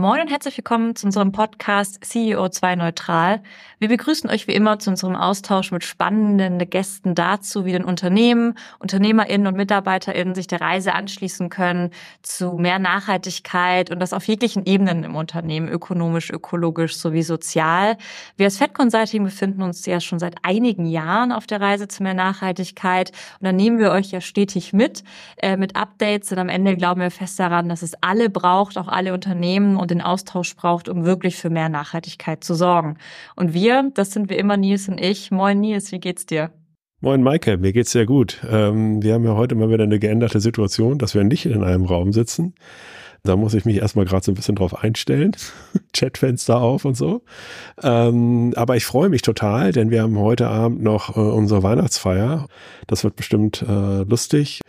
Moin und herzlich willkommen zu unserem Podcast CEO2 Neutral. Wir begrüßen euch wie immer zu unserem Austausch mit spannenden Gästen dazu, wie denn Unternehmen, UnternehmerInnen und MitarbeiterInnen sich der Reise anschließen können zu mehr Nachhaltigkeit und das auf jeglichen Ebenen im Unternehmen, ökonomisch, ökologisch sowie sozial. Wir als Fed Consulting befinden uns ja schon seit einigen Jahren auf der Reise zu mehr Nachhaltigkeit und da nehmen wir euch ja stetig mit, äh, mit Updates und am Ende glauben wir fest daran, dass es alle braucht, auch alle Unternehmen und den Austausch braucht, um wirklich für mehr Nachhaltigkeit zu sorgen. Und wir, das sind wir immer Nils und ich. Moin Nils, wie geht's dir? Moin Maike, mir geht's sehr gut. Ähm, wir haben ja heute mal wieder eine geänderte Situation, dass wir nicht in einem Raum sitzen. Da muss ich mich erstmal gerade so ein bisschen drauf einstellen. Chatfenster auf und so. Ähm, aber ich freue mich total, denn wir haben heute Abend noch äh, unsere Weihnachtsfeier. Das wird bestimmt äh, lustig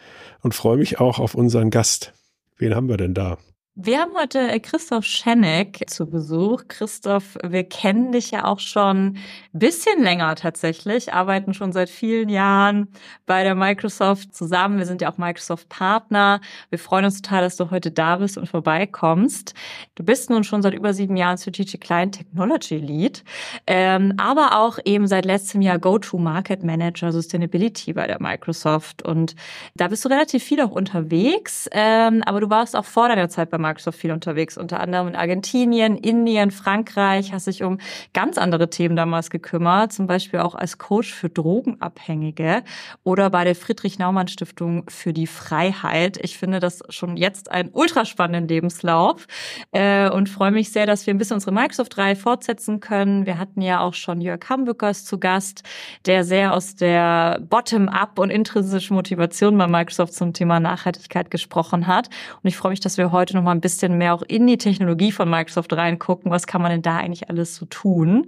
und freue mich auch auf unseren Gast. Wen haben wir denn da? Wir haben heute äh, Christoph Schenek zu Besuch. Christoph, wir kennen dich ja auch schon ein bisschen länger tatsächlich, arbeiten schon seit vielen Jahren bei der Microsoft zusammen. Wir sind ja auch Microsoft-Partner. Wir freuen uns total, dass du heute da bist und vorbeikommst. Du bist nun schon seit über sieben Jahren Strategic Client Technology Lead, ähm, aber auch eben seit letztem Jahr Go-To-Market Manager Sustainability bei der Microsoft. Und da bist du relativ viel auch unterwegs, ähm, aber du warst auch vor deiner Zeit bei Microsoft viel unterwegs, unter anderem in Argentinien, Indien, Frankreich, hast sich um ganz andere Themen damals gekümmert, zum Beispiel auch als Coach für Drogenabhängige oder bei der Friedrich-Naumann-Stiftung für die Freiheit. Ich finde das schon jetzt einen ultraspannenden Lebenslauf äh, und freue mich sehr, dass wir ein bisschen unsere Microsoft-Reihe fortsetzen können. Wir hatten ja auch schon Jörg Hambückers zu Gast, der sehr aus der Bottom-up und intrinsischen Motivation bei Microsoft zum Thema Nachhaltigkeit gesprochen hat. Und ich freue mich, dass wir heute nochmal mal ein bisschen mehr auch in die Technologie von Microsoft reingucken. Was kann man denn da eigentlich alles so tun?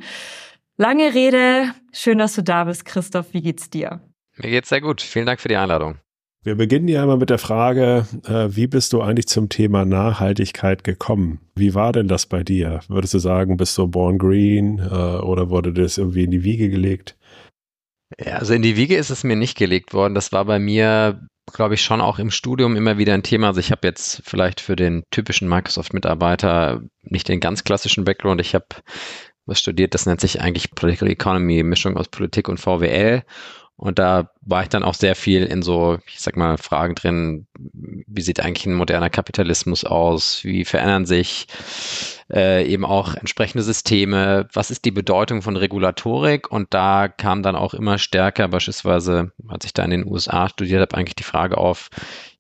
Lange Rede. Schön, dass du da bist, Christoph. Wie geht's dir? Mir geht's sehr gut. Vielen Dank für die Einladung. Wir beginnen ja immer mit der Frage, äh, wie bist du eigentlich zum Thema Nachhaltigkeit gekommen? Wie war denn das bei dir? Würdest du sagen, bist du born green äh, oder wurde das irgendwie in die Wiege gelegt? Ja, also in die Wiege ist es mir nicht gelegt worden. Das war bei mir glaube ich, schon auch im Studium immer wieder ein Thema. Also ich habe jetzt vielleicht für den typischen Microsoft-Mitarbeiter nicht den ganz klassischen Background. Ich habe was studiert, das nennt sich eigentlich Political Economy, Mischung aus Politik und VWL. Und da war ich dann auch sehr viel in so, ich sag mal, Fragen drin, wie sieht eigentlich ein moderner Kapitalismus aus? Wie verändern sich äh, eben auch entsprechende Systeme? Was ist die Bedeutung von Regulatorik? Und da kam dann auch immer stärker, beispielsweise, als ich da in den USA studiert habe, eigentlich die Frage auf,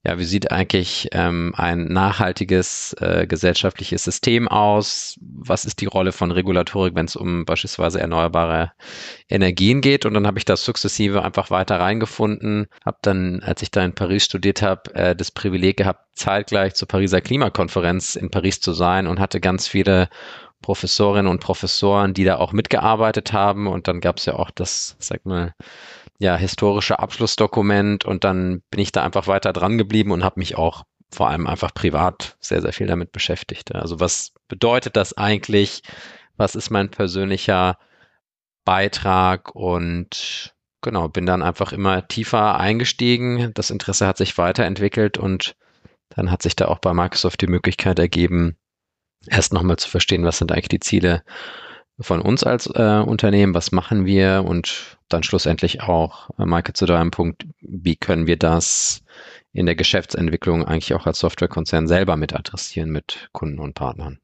ja, wie sieht eigentlich ähm, ein nachhaltiges äh, gesellschaftliches System aus? Was ist die Rolle von Regulatorik, wenn es um beispielsweise erneuerbare Energien geht? Und dann habe ich das sukzessive einfach weiter reingefunden. Habe dann, als ich da in Paris studiert habe, äh, das Privileg gehabt, zeitgleich zur Pariser Klimakonferenz in Paris zu sein und hatte ganz viele Professorinnen und Professoren, die da auch mitgearbeitet haben. Und dann gab es ja auch das, sag mal, ja, historische Abschlussdokument und dann bin ich da einfach weiter dran geblieben und habe mich auch vor allem einfach privat sehr, sehr viel damit beschäftigt. Also was bedeutet das eigentlich? Was ist mein persönlicher Beitrag? Und genau, bin dann einfach immer tiefer eingestiegen. Das Interesse hat sich weiterentwickelt und dann hat sich da auch bei Microsoft die Möglichkeit ergeben, erst nochmal zu verstehen, was sind eigentlich die Ziele von uns als äh, Unternehmen, was machen wir und dann schlussendlich auch, äh, Maike, zu deinem Punkt, wie können wir das in der Geschäftsentwicklung eigentlich auch als Softwarekonzern selber mit adressieren mit Kunden und Partnern?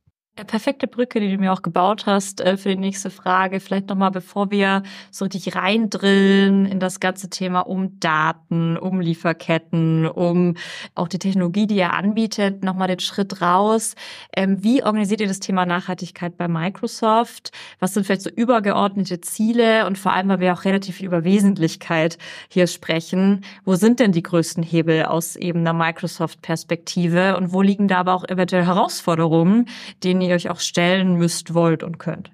Perfekte Brücke, die du mir auch gebaut hast äh, für die nächste Frage. Vielleicht nochmal, bevor wir so richtig reindrillen in das ganze Thema um Daten, um Lieferketten, um auch die Technologie, die ihr anbietet, nochmal den Schritt raus. Ähm, wie organisiert ihr das Thema Nachhaltigkeit bei Microsoft? Was sind vielleicht so übergeordnete Ziele? Und vor allem, weil wir auch relativ viel über Wesentlichkeit hier sprechen. Wo sind denn die größten Hebel aus eben einer Microsoft-Perspektive? Und wo liegen da aber auch eventuell Herausforderungen, denen ihr ihr euch auch stellen müsst, wollt und könnt?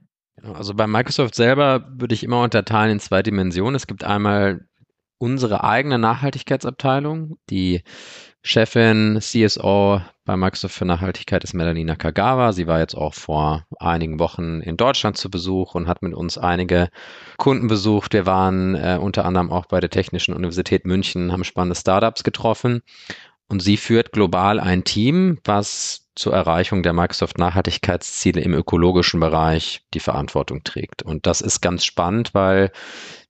Also bei Microsoft selber würde ich immer unterteilen in zwei Dimensionen. Es gibt einmal unsere eigene Nachhaltigkeitsabteilung. Die Chefin, CSO bei Microsoft für Nachhaltigkeit ist Melanie Nakagawa. Sie war jetzt auch vor einigen Wochen in Deutschland zu Besuch und hat mit uns einige Kunden besucht. Wir waren äh, unter anderem auch bei der Technischen Universität München, haben spannende Startups getroffen. Und sie führt global ein Team, was zur Erreichung der Microsoft Nachhaltigkeitsziele im ökologischen Bereich die Verantwortung trägt. Und das ist ganz spannend, weil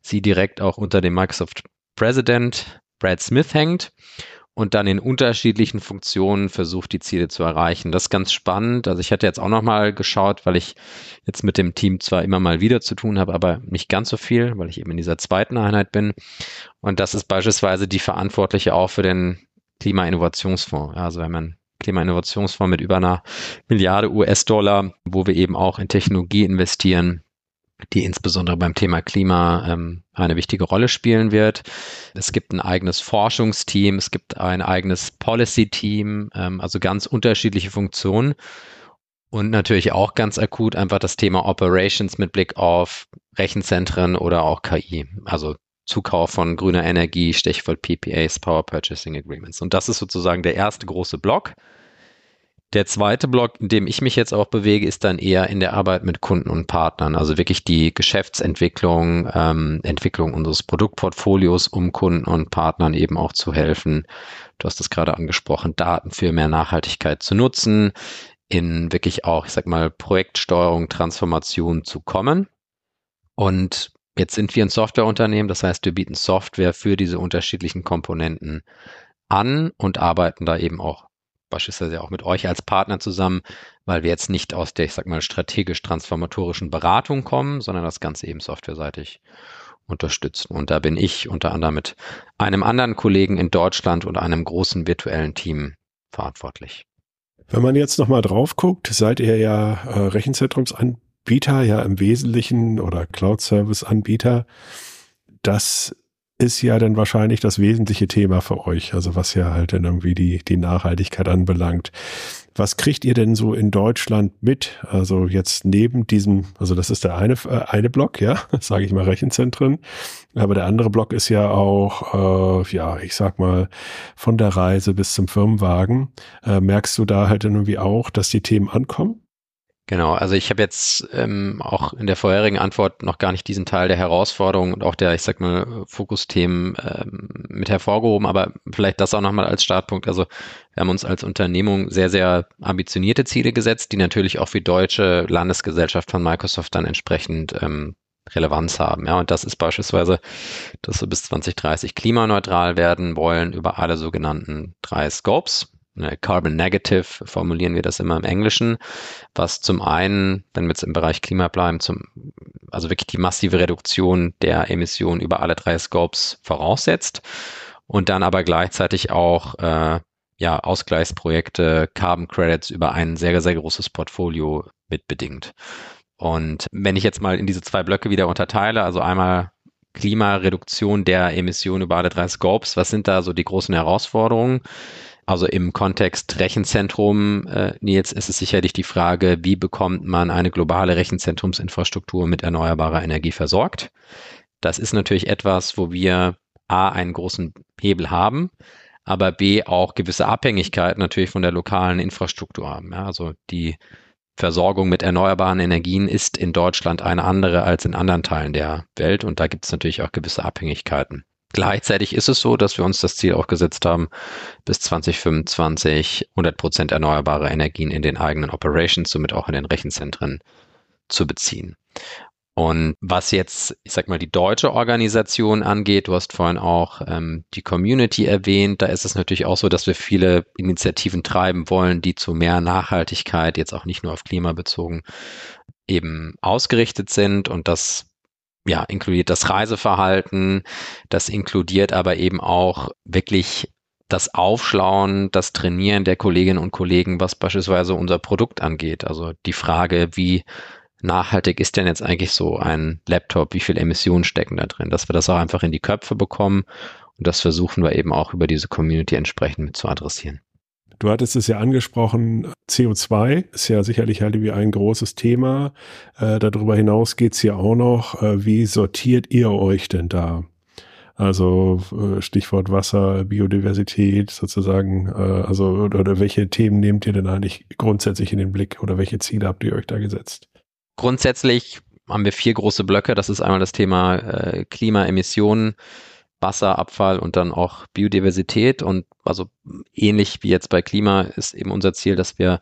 sie direkt auch unter dem Microsoft President Brad Smith hängt und dann in unterschiedlichen Funktionen versucht, die Ziele zu erreichen. Das ist ganz spannend. Also ich hatte jetzt auch noch mal geschaut, weil ich jetzt mit dem Team zwar immer mal wieder zu tun habe, aber nicht ganz so viel, weil ich eben in dieser zweiten Einheit bin. Und das ist beispielsweise die Verantwortliche auch für den Klimainnovationsfonds. Also wenn man Klimainnovationsfonds mit über einer Milliarde US-Dollar, wo wir eben auch in Technologie investieren, die insbesondere beim Thema Klima ähm, eine wichtige Rolle spielen wird. Es gibt ein eigenes Forschungsteam, es gibt ein eigenes Policy-Team, ähm, also ganz unterschiedliche Funktionen. Und natürlich auch ganz akut einfach das Thema Operations mit Blick auf Rechenzentren oder auch KI, also Zukauf von grüner Energie, Stichwort PPAs, Power Purchasing Agreements. Und das ist sozusagen der erste große Block. Der zweite Block, in dem ich mich jetzt auch bewege, ist dann eher in der Arbeit mit Kunden und Partnern. Also wirklich die Geschäftsentwicklung, ähm, Entwicklung unseres Produktportfolios, um Kunden und Partnern eben auch zu helfen. Du hast es gerade angesprochen, Daten für mehr Nachhaltigkeit zu nutzen, in wirklich auch, ich sag mal, Projektsteuerung, Transformation zu kommen. Und jetzt sind wir ein Softwareunternehmen, das heißt, wir bieten Software für diese unterschiedlichen Komponenten an und arbeiten da eben auch beispielsweise auch mit euch als Partner zusammen, weil wir jetzt nicht aus der, ich sag mal, strategisch-transformatorischen Beratung kommen, sondern das Ganze eben softwareseitig unterstützen. Und da bin ich unter anderem mit einem anderen Kollegen in Deutschland und einem großen virtuellen Team verantwortlich. Wenn man jetzt nochmal drauf guckt, seid ihr ja äh, Rechenzentrumsanbieter, ja im Wesentlichen oder Cloud-Service-Anbieter. Das ist ja dann wahrscheinlich das wesentliche Thema für euch, also was ja halt dann irgendwie die, die Nachhaltigkeit anbelangt. Was kriegt ihr denn so in Deutschland mit? Also jetzt neben diesem, also das ist der eine, äh, eine Block, ja, sage ich mal Rechenzentren, aber der andere Block ist ja auch, äh, ja, ich sag mal, von der Reise bis zum Firmenwagen. Äh, merkst du da halt irgendwie auch, dass die Themen ankommen? Genau, also ich habe jetzt ähm, auch in der vorherigen Antwort noch gar nicht diesen Teil der Herausforderungen und auch der, ich sag mal, Fokusthemen ähm, mit hervorgehoben, aber vielleicht das auch nochmal als Startpunkt. Also wir haben uns als Unternehmung sehr, sehr ambitionierte Ziele gesetzt, die natürlich auch für deutsche Landesgesellschaft von Microsoft dann entsprechend ähm, Relevanz haben. Ja, und das ist beispielsweise, dass wir bis 2030 klimaneutral werden wollen über alle sogenannten drei Scopes. Ne, Carbon Negative formulieren wir das immer im Englischen, was zum einen, wenn wir jetzt im Bereich Klima bleiben, zum, also wirklich die massive Reduktion der Emissionen über alle drei Scopes voraussetzt und dann aber gleichzeitig auch äh, ja, Ausgleichsprojekte, Carbon Credits über ein sehr, sehr großes Portfolio mitbedingt. Und wenn ich jetzt mal in diese zwei Blöcke wieder unterteile, also einmal Klimareduktion der Emissionen über alle drei Scopes, was sind da so die großen Herausforderungen? Also im Kontext Rechenzentrum, äh, Nils, ist es sicherlich die Frage, wie bekommt man eine globale Rechenzentrumsinfrastruktur mit erneuerbarer Energie versorgt? Das ist natürlich etwas, wo wir A, einen großen Hebel haben, aber B, auch gewisse Abhängigkeiten natürlich von der lokalen Infrastruktur haben. Ja, also die Versorgung mit erneuerbaren Energien ist in Deutschland eine andere als in anderen Teilen der Welt und da gibt es natürlich auch gewisse Abhängigkeiten. Gleichzeitig ist es so, dass wir uns das Ziel auch gesetzt haben, bis 2025 100 Prozent erneuerbare Energien in den eigenen Operations, somit auch in den Rechenzentren zu beziehen. Und was jetzt, ich sag mal, die deutsche Organisation angeht, du hast vorhin auch ähm, die Community erwähnt, da ist es natürlich auch so, dass wir viele Initiativen treiben wollen, die zu mehr Nachhaltigkeit, jetzt auch nicht nur auf Klima bezogen, eben ausgerichtet sind. Und das ja, inkludiert das Reiseverhalten, das inkludiert aber eben auch wirklich das Aufschlauen, das Trainieren der Kolleginnen und Kollegen, was beispielsweise unser Produkt angeht. Also die Frage, wie nachhaltig ist denn jetzt eigentlich so ein Laptop, wie viel Emissionen stecken da drin, dass wir das auch einfach in die Köpfe bekommen und das versuchen wir eben auch über diese Community entsprechend mit zu adressieren. Du hattest es ja angesprochen, CO2 ist ja sicherlich halt wie ein großes Thema. Äh, darüber hinaus geht's ja auch noch, äh, wie sortiert ihr euch denn da? Also äh, Stichwort Wasser, Biodiversität sozusagen, äh, also oder, oder welche Themen nehmt ihr denn eigentlich grundsätzlich in den Blick oder welche Ziele habt ihr euch da gesetzt? Grundsätzlich haben wir vier große Blöcke. Das ist einmal das Thema äh, Klimaemissionen, Wasserabfall und dann auch Biodiversität. Und also ähnlich wie jetzt bei Klima ist eben unser Ziel, dass wir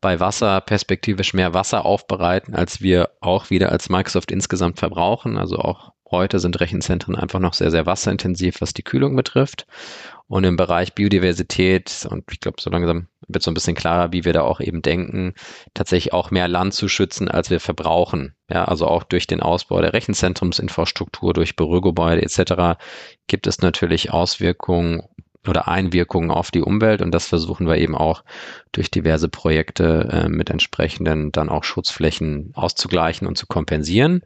bei Wasser perspektivisch mehr Wasser aufbereiten, als wir auch wieder als Microsoft insgesamt verbrauchen. Also auch heute sind Rechenzentren einfach noch sehr, sehr wasserintensiv, was die Kühlung betrifft. Und im Bereich Biodiversität, und ich glaube, so langsam wird so ein bisschen klarer, wie wir da auch eben denken, tatsächlich auch mehr Land zu schützen, als wir verbrauchen. Ja, also auch durch den Ausbau der Rechenzentrumsinfrastruktur, durch Bürogebäude etc. gibt es natürlich Auswirkungen oder Einwirkungen auf die Umwelt und das versuchen wir eben auch durch diverse Projekte äh, mit entsprechenden dann auch Schutzflächen auszugleichen und zu kompensieren.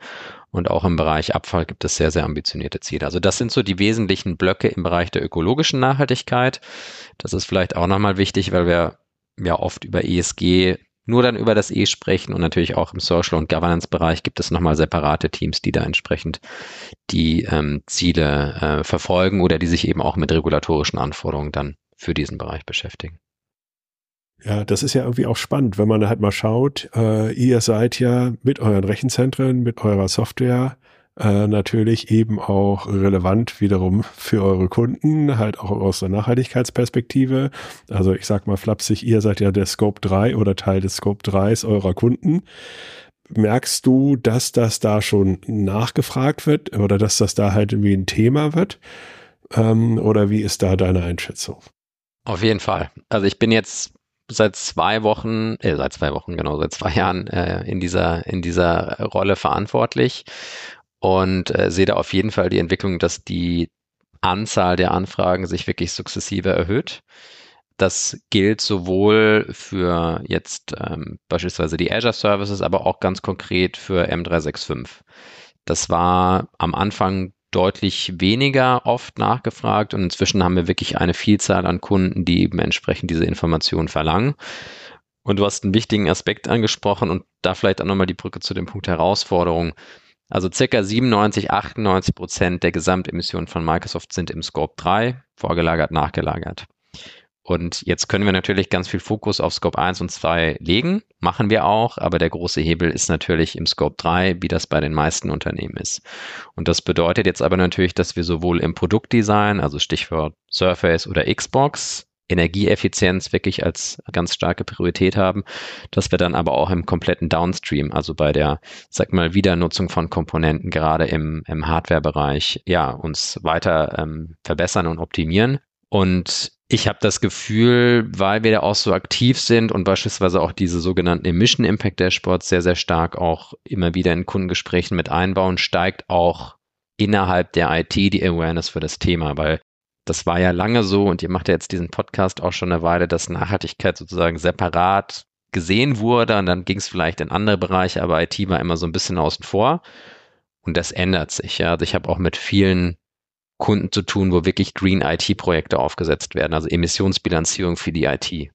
Und auch im Bereich Abfall gibt es sehr, sehr ambitionierte Ziele. Also das sind so die wesentlichen Blöcke im Bereich der ökologischen Nachhaltigkeit. Das ist vielleicht auch nochmal wichtig, weil wir ja oft über ESG nur dann über das E sprechen und natürlich auch im Social- und Governance-Bereich gibt es nochmal separate Teams, die da entsprechend die ähm, Ziele äh, verfolgen oder die sich eben auch mit regulatorischen Anforderungen dann für diesen Bereich beschäftigen. Ja, das ist ja irgendwie auch spannend, wenn man halt mal schaut, äh, ihr seid ja mit euren Rechenzentren, mit eurer Software äh, natürlich eben auch relevant wiederum für eure Kunden, halt auch aus der Nachhaltigkeitsperspektive. Also ich sag mal flapsig, ihr seid ja der Scope 3 oder Teil des Scope 3s eurer Kunden. Merkst du, dass das da schon nachgefragt wird oder dass das da halt irgendwie ein Thema wird? Ähm, oder wie ist da deine Einschätzung? Auf jeden Fall. Also ich bin jetzt seit zwei Wochen, äh, seit zwei Wochen, genau, seit zwei Jahren äh, in dieser, in dieser Rolle verantwortlich und äh, sehe da auf jeden Fall die Entwicklung, dass die Anzahl der Anfragen sich wirklich sukzessive erhöht. Das gilt sowohl für jetzt ähm, beispielsweise die Azure Services, aber auch ganz konkret für M365. Das war am Anfang deutlich weniger oft nachgefragt und inzwischen haben wir wirklich eine Vielzahl an Kunden, die eben entsprechend diese Informationen verlangen. Und du hast einen wichtigen Aspekt angesprochen und da vielleicht auch nochmal die Brücke zu dem Punkt Herausforderung. Also circa 97, 98 Prozent der Gesamtemissionen von Microsoft sind im Scope 3 vorgelagert, nachgelagert. Und jetzt können wir natürlich ganz viel Fokus auf Scope 1 und 2 legen, machen wir auch, aber der große Hebel ist natürlich im Scope 3, wie das bei den meisten Unternehmen ist. Und das bedeutet jetzt aber natürlich, dass wir sowohl im Produktdesign, also Stichwort Surface oder Xbox, Energieeffizienz wirklich als ganz starke Priorität haben, dass wir dann aber auch im kompletten Downstream, also bei der, sag mal, Wiedernutzung von Komponenten, gerade im, im Hardware-Bereich, ja, uns weiter ähm, verbessern und optimieren. Und ich habe das Gefühl, weil wir da auch so aktiv sind und beispielsweise auch diese sogenannten Emission Impact Dashboards sehr, sehr stark auch immer wieder in Kundengesprächen mit einbauen, steigt auch innerhalb der IT die Awareness für das Thema, weil das war ja lange so und ihr macht ja jetzt diesen Podcast auch schon eine Weile, dass Nachhaltigkeit sozusagen separat gesehen wurde und dann ging es vielleicht in andere Bereiche, aber IT war immer so ein bisschen außen vor und das ändert sich. Ja. Also ich habe auch mit vielen Kunden zu tun, wo wirklich Green IT-Projekte aufgesetzt werden, also Emissionsbilanzierung für die IT,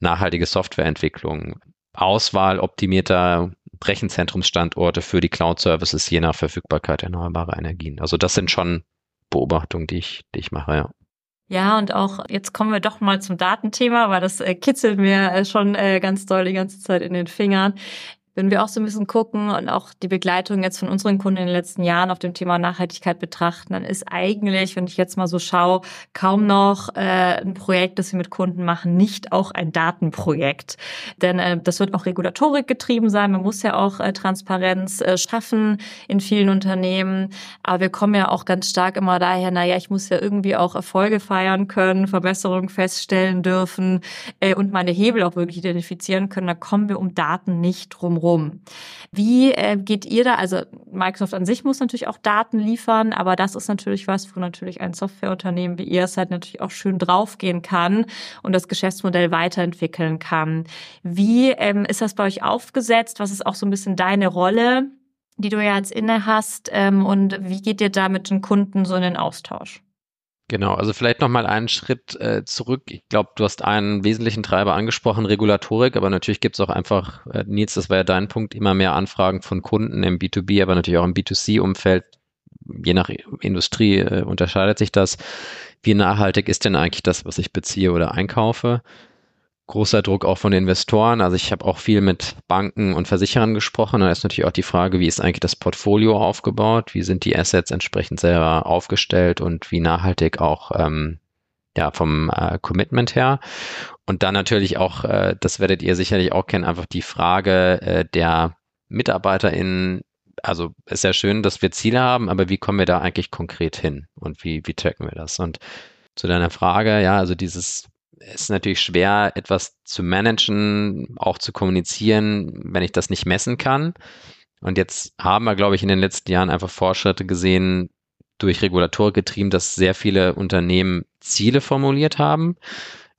nachhaltige Softwareentwicklung, Auswahl optimierter Rechenzentrumsstandorte für die Cloud-Services je nach Verfügbarkeit erneuerbarer Energien. Also das sind schon Beobachtungen, die ich, die ich mache, ja. Ja, und auch jetzt kommen wir doch mal zum Datenthema, weil das äh, kitzelt mir äh, schon äh, ganz doll die ganze Zeit in den Fingern wenn wir auch so ein bisschen gucken und auch die Begleitung jetzt von unseren Kunden in den letzten Jahren auf dem Thema Nachhaltigkeit betrachten, dann ist eigentlich, wenn ich jetzt mal so schaue, kaum noch äh, ein Projekt, das wir mit Kunden machen, nicht auch ein Datenprojekt. Denn äh, das wird auch Regulatorik getrieben sein. Man muss ja auch äh, Transparenz äh, schaffen in vielen Unternehmen. Aber wir kommen ja auch ganz stark immer daher, naja, ich muss ja irgendwie auch Erfolge feiern können, Verbesserungen feststellen dürfen äh, und meine Hebel auch wirklich identifizieren können. Da kommen wir um Daten nicht drum rum. Wie äh, geht ihr da? Also Microsoft an sich muss natürlich auch Daten liefern, aber das ist natürlich was, wo natürlich ein Softwareunternehmen wie ihr es halt natürlich auch schön draufgehen kann und das Geschäftsmodell weiterentwickeln kann. Wie ähm, ist das bei euch aufgesetzt? Was ist auch so ein bisschen deine Rolle? die du ja jetzt inne hast ähm, und wie geht ihr da mit den Kunden so in den Austausch? Genau, also vielleicht nochmal einen Schritt äh, zurück. Ich glaube, du hast einen wesentlichen Treiber angesprochen, Regulatorik, aber natürlich gibt es auch einfach, äh, Nils, das war ja dein Punkt, immer mehr Anfragen von Kunden im B2B, aber natürlich auch im B2C-Umfeld. Je nach Industrie äh, unterscheidet sich das. Wie nachhaltig ist denn eigentlich das, was ich beziehe oder einkaufe? Großer Druck auch von Investoren. Also ich habe auch viel mit Banken und Versicherern gesprochen. Da ist natürlich auch die Frage, wie ist eigentlich das Portfolio aufgebaut? Wie sind die Assets entsprechend selber aufgestellt und wie nachhaltig auch ähm, ja, vom äh, Commitment her. Und dann natürlich auch, äh, das werdet ihr sicherlich auch kennen, einfach die Frage äh, der MitarbeiterInnen. Also ist ja schön, dass wir Ziele haben, aber wie kommen wir da eigentlich konkret hin und wie, wie tracken wir das? Und zu deiner Frage, ja, also dieses ist natürlich schwer, etwas zu managen, auch zu kommunizieren, wenn ich das nicht messen kann. Und jetzt haben wir, glaube ich, in den letzten Jahren einfach Fortschritte gesehen, durch Regulatorik getrieben, dass sehr viele Unternehmen Ziele formuliert haben.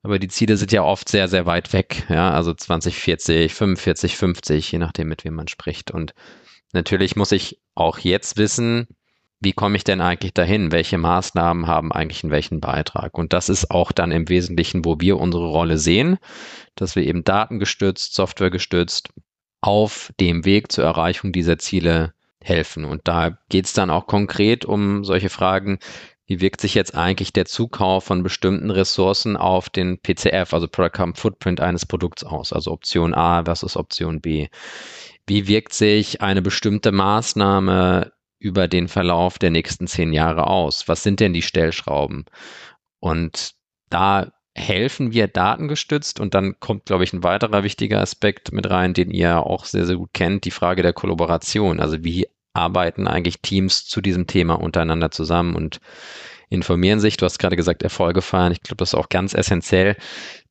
Aber die Ziele sind ja oft sehr, sehr weit weg. Ja, also 2040, 45, 50, je nachdem, mit wem man spricht. Und natürlich muss ich auch jetzt wissen, wie komme ich denn eigentlich dahin? Welche Maßnahmen haben eigentlich einen welchen Beitrag? Und das ist auch dann im Wesentlichen, wo wir unsere Rolle sehen, dass wir eben datengestützt, softwaregestützt auf dem Weg zur Erreichung dieser Ziele helfen. Und da geht es dann auch konkret um solche Fragen, wie wirkt sich jetzt eigentlich der Zukauf von bestimmten Ressourcen auf den PCF, also Product Footprint eines Produkts aus, also Option A versus Option B? Wie wirkt sich eine bestimmte Maßnahme über den Verlauf der nächsten zehn Jahre aus? Was sind denn die Stellschrauben? Und da helfen wir datengestützt und dann kommt, glaube ich, ein weiterer wichtiger Aspekt mit rein, den ihr auch sehr, sehr gut kennt, die Frage der Kollaboration. Also wie arbeiten eigentlich Teams zu diesem Thema untereinander zusammen und informieren sich. Du hast gerade gesagt, Erfolge feiern. Ich glaube, das ist auch ganz essentiell,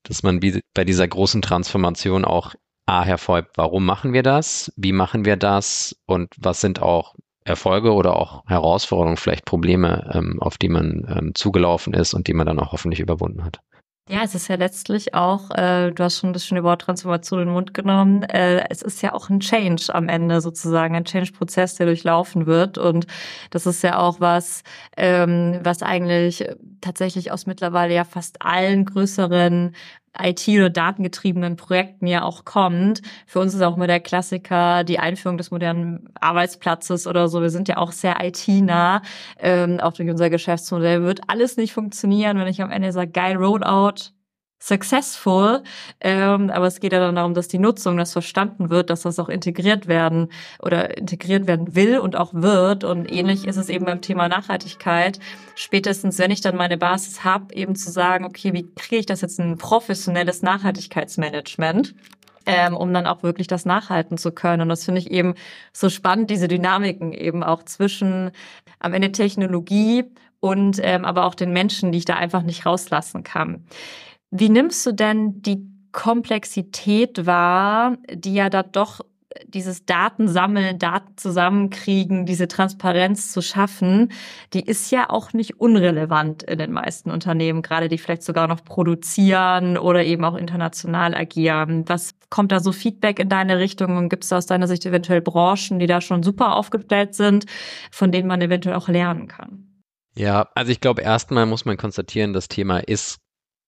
dass man bei dieser großen Transformation auch A hervorhebt, warum machen wir das, wie machen wir das und was sind auch Erfolge oder auch Herausforderungen, vielleicht Probleme, ähm, auf die man ähm, zugelaufen ist und die man dann auch hoffentlich überwunden hat. Ja, es ist ja letztlich auch, äh, du hast schon das schöne Wort Transformation in den Mund genommen, äh, es ist ja auch ein Change am Ende sozusagen, ein Change-Prozess, der durchlaufen wird. Und das ist ja auch was, ähm, was eigentlich tatsächlich aus mittlerweile ja fast allen größeren IT- oder datengetriebenen Projekten ja auch kommt. Für uns ist auch immer der Klassiker die Einführung des modernen Arbeitsplatzes oder so. Wir sind ja auch sehr IT-nah, ähm, auch durch unser Geschäftsmodell. Wird alles nicht funktionieren, wenn ich am Ende sage, geil, Rollout, successful. Ähm, aber es geht ja dann darum, dass die Nutzung, das verstanden wird, dass das auch integriert werden oder integriert werden will und auch wird. Und ähnlich ist es eben beim Thema Nachhaltigkeit. Spätestens, wenn ich dann meine Basis habe, eben zu sagen, okay, wie kriege ich das jetzt in ein professionelles Nachhaltigkeitsmanagement? Ähm, um dann auch wirklich das nachhalten zu können. Und das finde ich eben so spannend, diese Dynamiken eben auch zwischen am Ende Technologie und ähm, aber auch den Menschen, die ich da einfach nicht rauslassen kann. Wie nimmst du denn die Komplexität wahr, die ja da doch dieses Datensammeln, Daten zusammenkriegen, diese Transparenz zu schaffen, die ist ja auch nicht unrelevant in den meisten Unternehmen, gerade die vielleicht sogar noch produzieren oder eben auch international agieren. Was kommt da so Feedback in deine Richtung und gibt es aus deiner Sicht eventuell Branchen, die da schon super aufgestellt sind, von denen man eventuell auch lernen kann? Ja, also ich glaube, erstmal muss man konstatieren, das Thema ist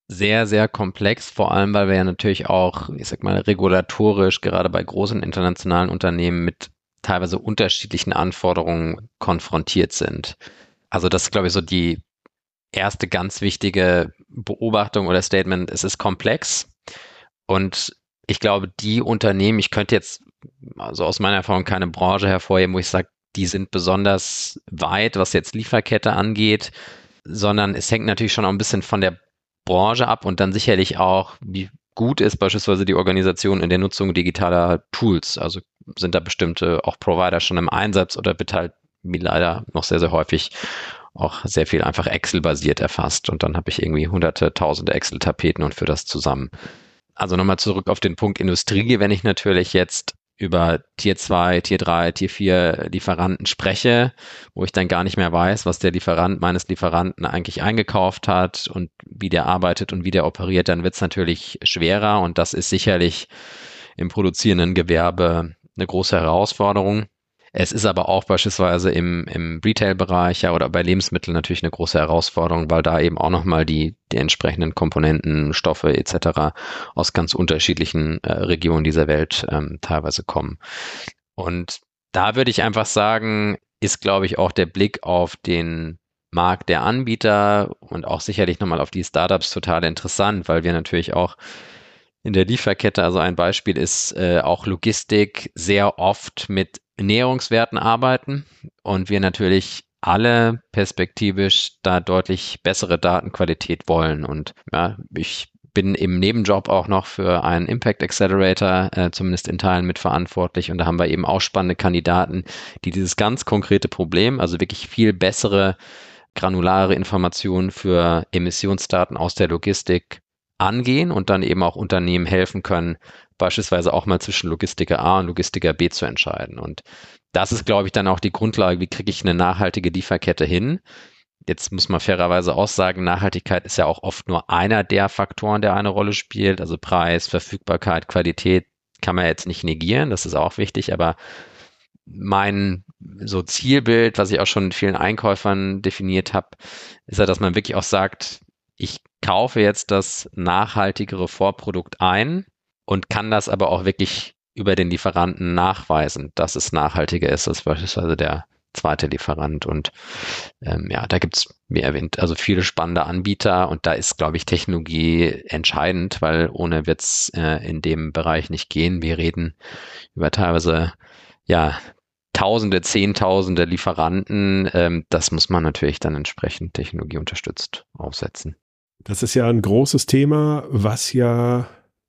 sehr, sehr komplex, vor allem weil wir ja natürlich auch, ich sag mal, regulatorisch, gerade bei großen internationalen Unternehmen mit teilweise unterschiedlichen Anforderungen konfrontiert sind. Also das ist, glaube ich, so die erste ganz wichtige Beobachtung oder Statement. Es ist komplex und ich glaube, die Unternehmen, ich könnte jetzt also aus meiner Erfahrung keine Branche hervorheben, wo ich sage, die sind besonders weit, was jetzt Lieferkette angeht, sondern es hängt natürlich schon auch ein bisschen von der Branche ab und dann sicherlich auch, wie gut ist beispielsweise die Organisation in der Nutzung digitaler Tools. Also sind da bestimmte auch Provider schon im Einsatz oder wird halt wie leider noch sehr, sehr häufig auch sehr viel einfach Excel-basiert erfasst und dann habe ich irgendwie hunderte, tausende Excel-Tapeten und für das zusammen. Also nochmal zurück auf den Punkt Industrie, wenn ich natürlich jetzt über Tier 2, Tier 3, Tier 4 Lieferanten spreche, wo ich dann gar nicht mehr weiß, was der Lieferant meines Lieferanten eigentlich eingekauft hat und wie der arbeitet und wie der operiert, dann wird es natürlich schwerer und das ist sicherlich im produzierenden Gewerbe eine große Herausforderung. Es ist aber auch beispielsweise im, im Retail-Bereich ja, oder bei Lebensmitteln natürlich eine große Herausforderung, weil da eben auch nochmal die, die entsprechenden Komponenten, Stoffe etc. aus ganz unterschiedlichen äh, Regionen dieser Welt ähm, teilweise kommen. Und da würde ich einfach sagen, ist, glaube ich, auch der Blick auf den Markt der Anbieter und auch sicherlich nochmal auf die Startups total interessant, weil wir natürlich auch in der Lieferkette. Also ein Beispiel ist äh, auch Logistik sehr oft mit Näherungswerten arbeiten und wir natürlich alle perspektivisch da deutlich bessere Datenqualität wollen. Und ja, ich bin im Nebenjob auch noch für einen Impact Accelerator, äh, zumindest in Teilen mitverantwortlich. Und da haben wir eben auch spannende Kandidaten, die dieses ganz konkrete Problem, also wirklich viel bessere granulare Informationen für Emissionsdaten aus der Logistik angehen und dann eben auch Unternehmen helfen können, beispielsweise auch mal zwischen Logistiker A und Logistiker B zu entscheiden. Und das ist, glaube ich, dann auch die Grundlage, wie kriege ich eine nachhaltige Lieferkette hin. Jetzt muss man fairerweise auch sagen, Nachhaltigkeit ist ja auch oft nur einer der Faktoren, der eine Rolle spielt. Also Preis, Verfügbarkeit, Qualität kann man jetzt nicht negieren, das ist auch wichtig, aber mein so Zielbild, was ich auch schon mit vielen Einkäufern definiert habe, ist ja, dass man wirklich auch sagt, ich kaufe jetzt das nachhaltigere Vorprodukt ein und kann das aber auch wirklich über den Lieferanten nachweisen, dass es nachhaltiger ist als beispielsweise der zweite Lieferant. Und ähm, ja, da gibt es, wie erwähnt, also viele spannende Anbieter und da ist, glaube ich, Technologie entscheidend, weil ohne wird es äh, in dem Bereich nicht gehen. Wir reden über teilweise ja Tausende, Zehntausende Lieferanten. Ähm, das muss man natürlich dann entsprechend technologieunterstützt aufsetzen. Das ist ja ein großes Thema, was ja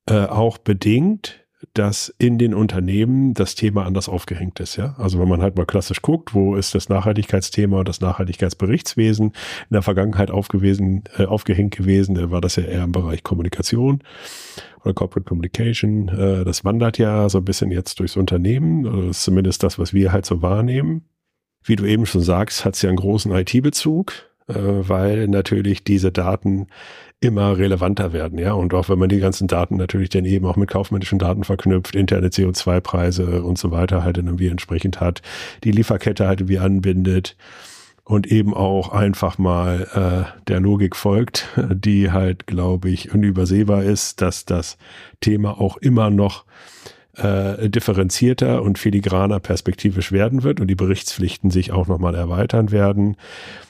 äh, auch bedingt, dass in den Unternehmen das Thema anders aufgehängt ist, ja. Also wenn man halt mal klassisch guckt, wo ist das Nachhaltigkeitsthema und das Nachhaltigkeitsberichtswesen in der Vergangenheit aufgewesen, äh, aufgehängt gewesen, da war das ja eher im Bereich Kommunikation oder Corporate Communication. Äh, das wandert ja so ein bisschen jetzt durchs Unternehmen, das ist zumindest das, was wir halt so wahrnehmen. Wie du eben schon sagst, hat es ja einen großen IT-Bezug, weil natürlich diese Daten immer relevanter werden, ja. Und auch wenn man die ganzen Daten natürlich dann eben auch mit kaufmännischen Daten verknüpft, interne CO2-Preise und so weiter halt irgendwie entsprechend hat, die Lieferkette halt wie anbindet und eben auch einfach mal äh, der Logik folgt, die halt, glaube ich, unübersehbar ist, dass das Thema auch immer noch äh, differenzierter und filigraner perspektivisch werden wird und die Berichtspflichten sich auch nochmal erweitern werden,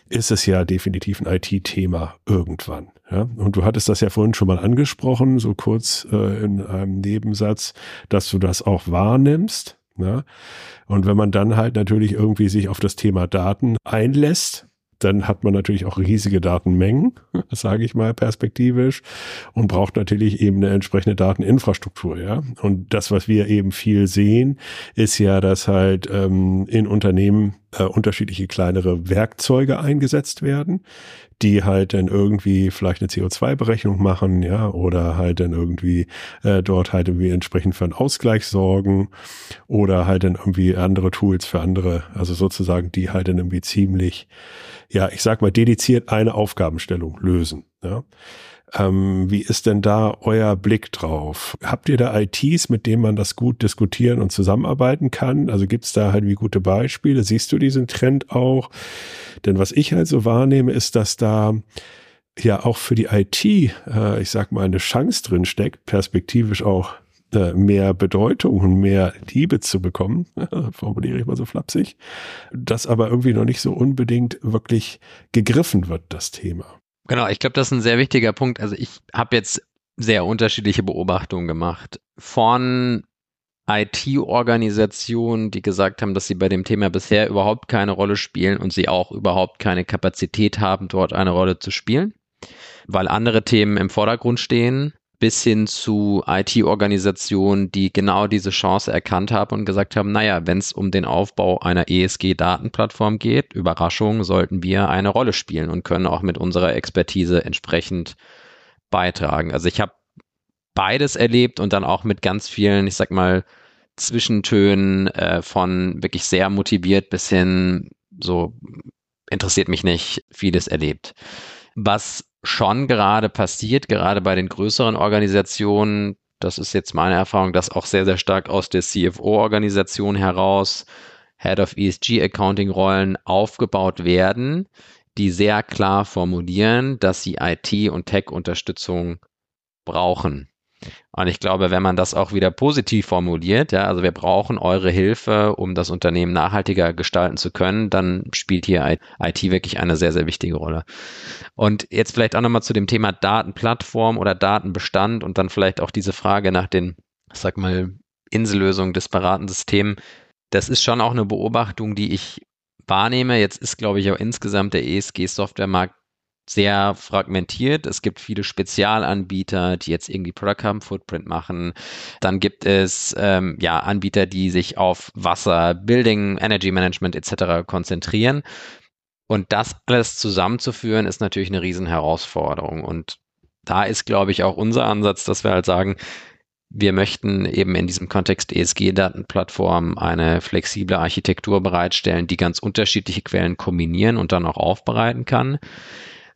ist es ja definitiv ein IT-Thema irgendwann. Ja, und du hattest das ja vorhin schon mal angesprochen, so kurz äh, in einem Nebensatz, dass du das auch wahrnimmst. Ja? Und wenn man dann halt natürlich irgendwie sich auf das Thema Daten einlässt, dann hat man natürlich auch riesige Datenmengen, sage ich mal perspektivisch, und braucht natürlich eben eine entsprechende Dateninfrastruktur, ja. Und das, was wir eben viel sehen, ist ja, dass halt ähm, in Unternehmen äh, unterschiedliche kleinere Werkzeuge eingesetzt werden, die halt dann irgendwie vielleicht eine CO2-Berechnung machen, ja, oder halt dann irgendwie äh, dort halt irgendwie entsprechend für einen Ausgleich sorgen oder halt dann irgendwie andere Tools für andere, also sozusagen die halt dann irgendwie ziemlich ja, ich sag mal, dediziert eine Aufgabenstellung lösen. Ja. Ähm, wie ist denn da euer Blick drauf? Habt ihr da ITs, mit denen man das gut diskutieren und zusammenarbeiten kann? Also gibt's da halt wie gute Beispiele? Siehst du diesen Trend auch? Denn was ich halt so wahrnehme, ist, dass da ja auch für die IT, äh, ich sag mal, eine Chance drin steckt, perspektivisch auch äh, mehr Bedeutung und mehr Liebe zu bekommen, formuliere ich mal so flapsig, das aber irgendwie noch nicht so unbedingt wirklich gegriffen wird, das Thema. Genau, ich glaube, das ist ein sehr wichtiger Punkt. Also ich habe jetzt sehr unterschiedliche Beobachtungen gemacht. Von IT-Organisationen, die gesagt haben, dass sie bei dem Thema bisher überhaupt keine Rolle spielen und sie auch überhaupt keine Kapazität haben, dort eine Rolle zu spielen, weil andere Themen im Vordergrund stehen, bis hin zu IT-Organisationen, die genau diese Chance erkannt haben und gesagt haben, naja, wenn es um den Aufbau einer ESG-Datenplattform geht, Überraschung, sollten wir eine Rolle spielen und können auch mit unserer Expertise entsprechend beitragen. Also ich habe beides erlebt und dann auch mit ganz vielen, ich sag mal, Zwischentönen äh, von wirklich sehr motiviert bis hin so interessiert mich nicht, vieles erlebt. Was schon gerade passiert, gerade bei den größeren Organisationen. Das ist jetzt meine Erfahrung, dass auch sehr, sehr stark aus der CFO-Organisation heraus Head of ESG Accounting Rollen aufgebaut werden, die sehr klar formulieren, dass sie IT- und Tech-Unterstützung brauchen. Und ich glaube, wenn man das auch wieder positiv formuliert, ja, also wir brauchen eure Hilfe, um das Unternehmen nachhaltiger gestalten zu können, dann spielt hier IT wirklich eine sehr, sehr wichtige Rolle. Und jetzt vielleicht auch nochmal zu dem Thema Datenplattform oder Datenbestand und dann vielleicht auch diese Frage nach den, sag mal, Insellösungen, disparaten Systemen. Das ist schon auch eine Beobachtung, die ich wahrnehme. Jetzt ist, glaube ich, auch insgesamt der ESG-Softwaremarkt sehr fragmentiert. Es gibt viele Spezialanbieter, die jetzt irgendwie Product Carbon Footprint machen. Dann gibt es ähm, ja Anbieter, die sich auf Wasser, Building, Energy Management etc. konzentrieren. Und das alles zusammenzuführen, ist natürlich eine Riesenherausforderung. Und da ist, glaube ich, auch unser Ansatz, dass wir halt sagen, wir möchten eben in diesem Kontext ESG-Datenplattform eine flexible Architektur bereitstellen, die ganz unterschiedliche Quellen kombinieren und dann auch aufbereiten kann